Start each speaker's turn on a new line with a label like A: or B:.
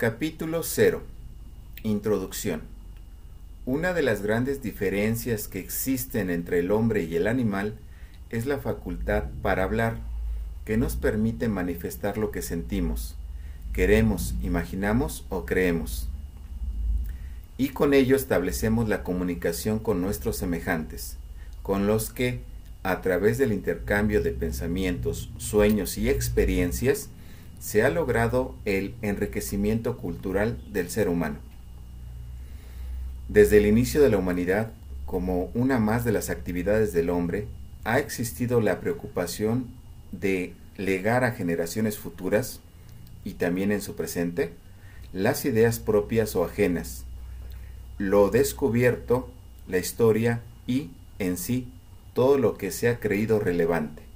A: Capítulo 0. Introducción. Una de las grandes diferencias que existen entre el hombre y el animal es la facultad para hablar, que nos permite manifestar lo que sentimos, queremos, imaginamos o creemos. Y con ello establecemos la comunicación con nuestros semejantes, con los que, a través del intercambio de pensamientos, sueños y experiencias, se ha logrado el enriquecimiento cultural del ser humano. Desde el inicio de la humanidad, como una más de las actividades del hombre, ha existido la preocupación de legar a generaciones futuras, y también en su presente, las ideas propias o ajenas, lo descubierto, la historia y, en sí, todo lo que se ha creído relevante.